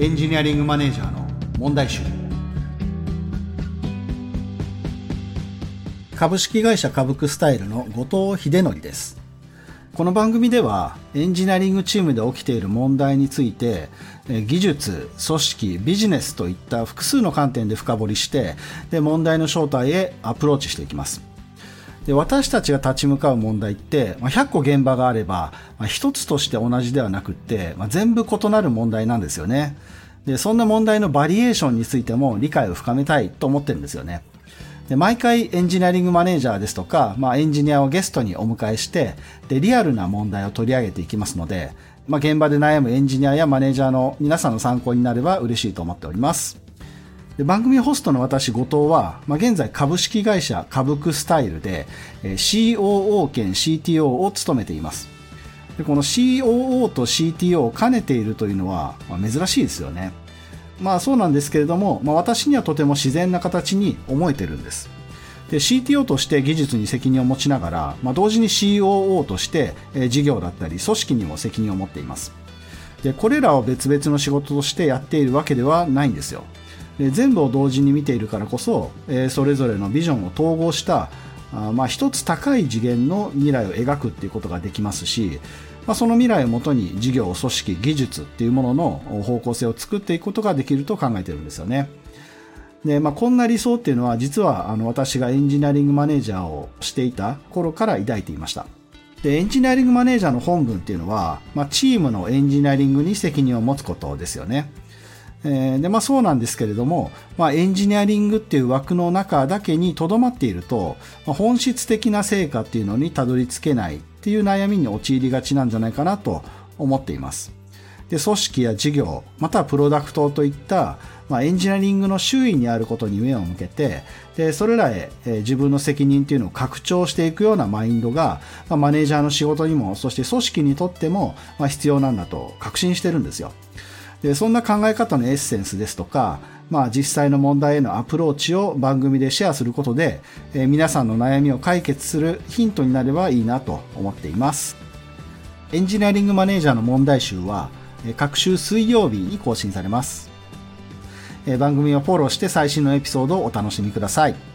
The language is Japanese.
エンジニアリングマネージャーの問題集。株式会社株クスタイルの後藤秀則です。この番組ではエンジニアリングチームで起きている問題について技術、組織、ビジネスといった複数の観点で深掘りしてで問題の正体へアプローチしていきます。で私たちが立ち向かう問題って、まあ、100個現場があれば、まあ、一つとして同じではなくって、まあ、全部異なる問題なんですよね。で、そんな問題のバリエーションについても理解を深めたいと思ってるんですよね。で毎回エンジニアリングマネージャーですとか、まあ、エンジニアをゲストにお迎えしてでリアルな問題を取り上げていきますので、まあ、現場で悩むエンジニアやマネージャーの皆さんの参考になれば嬉しいと思っております。で番組ホストの私、後藤は、まあ、現在株式会社株クスタイルで、え COO 兼 CTO を務めています。でこの COO と CTO を兼ねているというのは、まあ、珍しいですよね。まあそうなんですけれども、まあ、私にはとても自然な形に思えてるんです。で CTO として技術に責任を持ちながら、まあ、同時に COO として、え事業だったり組織にも責任を持っています。でこれらを別々の仕事としてやっているわけではないんですよ。で全部を同時に見ているからこそ、えー、それぞれのビジョンを統合したあまあ、一つ高い次元の未来を描くっていうことができますし、まあ、その未来をもとに事業、組織、技術っていうものの方向性を作っていくことができると考えてるんですよね。で、まあ、こんな理想っていうのは実はあの私がエンジニアリングマネージャーをしていた頃から抱いていました。で、エンジニアリングマネージャーの本文っていうのは、まあ、チームのエンジニアリングに責任を持つことですよね。えー、でまあ、そうなんですけれども、まあ、エンジニアリングっていう枠の中だけにとどまっていると、まあ、本質的な成果っていうのにたどり着けないっていう悩みに陥りがちなんじゃないかなと思っています。で組織や事業またはプロダクトといった、まあ、エンジニアリングの周囲にあることに目を向けてでそれらへ、えー、自分の責任っていうのを拡張していくようなマインドが、まあ、マネージャーの仕事にもそして組織にとっても、まあ、必要なんだと確信してるんですよ。でそんな考え方のエッセンスですとか、まあ、実際の問題へのアプローチを番組でシェアすることで、えー、皆さんの悩みを解決するヒントになればいいなと思っています。エンジニアリングマネージャーの問題集は各週水曜日に更新されます。え番組をフォローして最新のエピソードをお楽しみください。